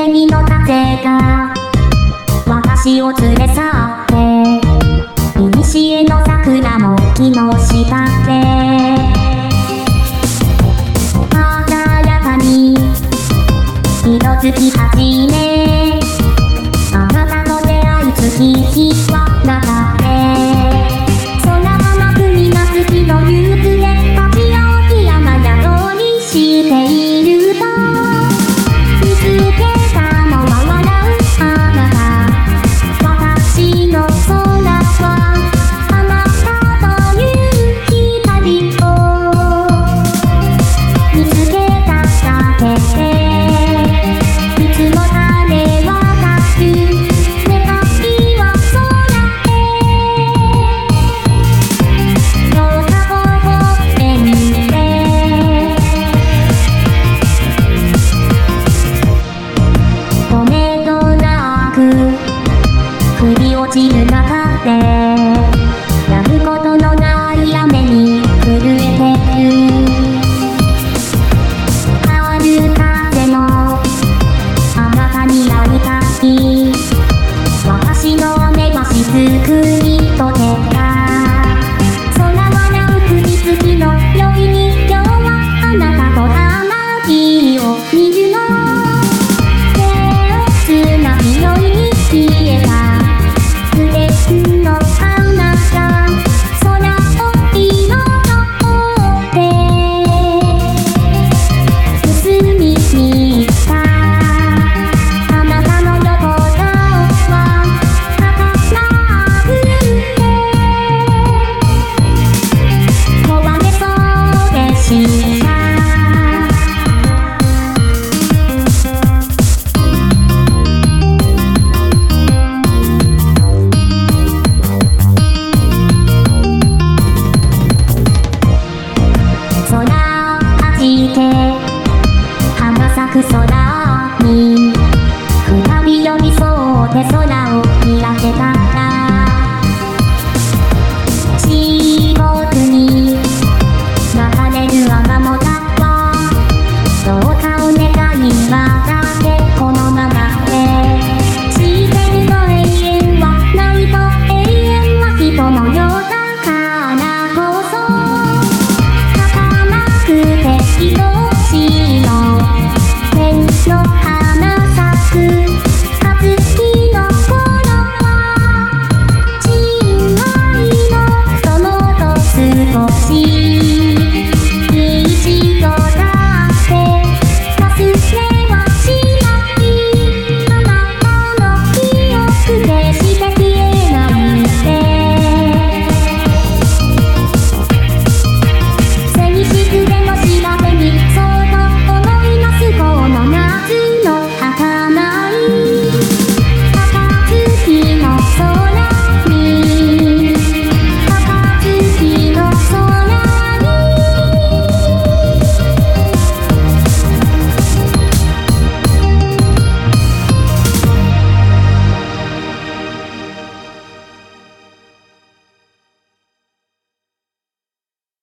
レミの風が私を連れ去って古の桜も木の下で鮮やかに色づき始めあなたの出会い月日は長た Mm-hmm.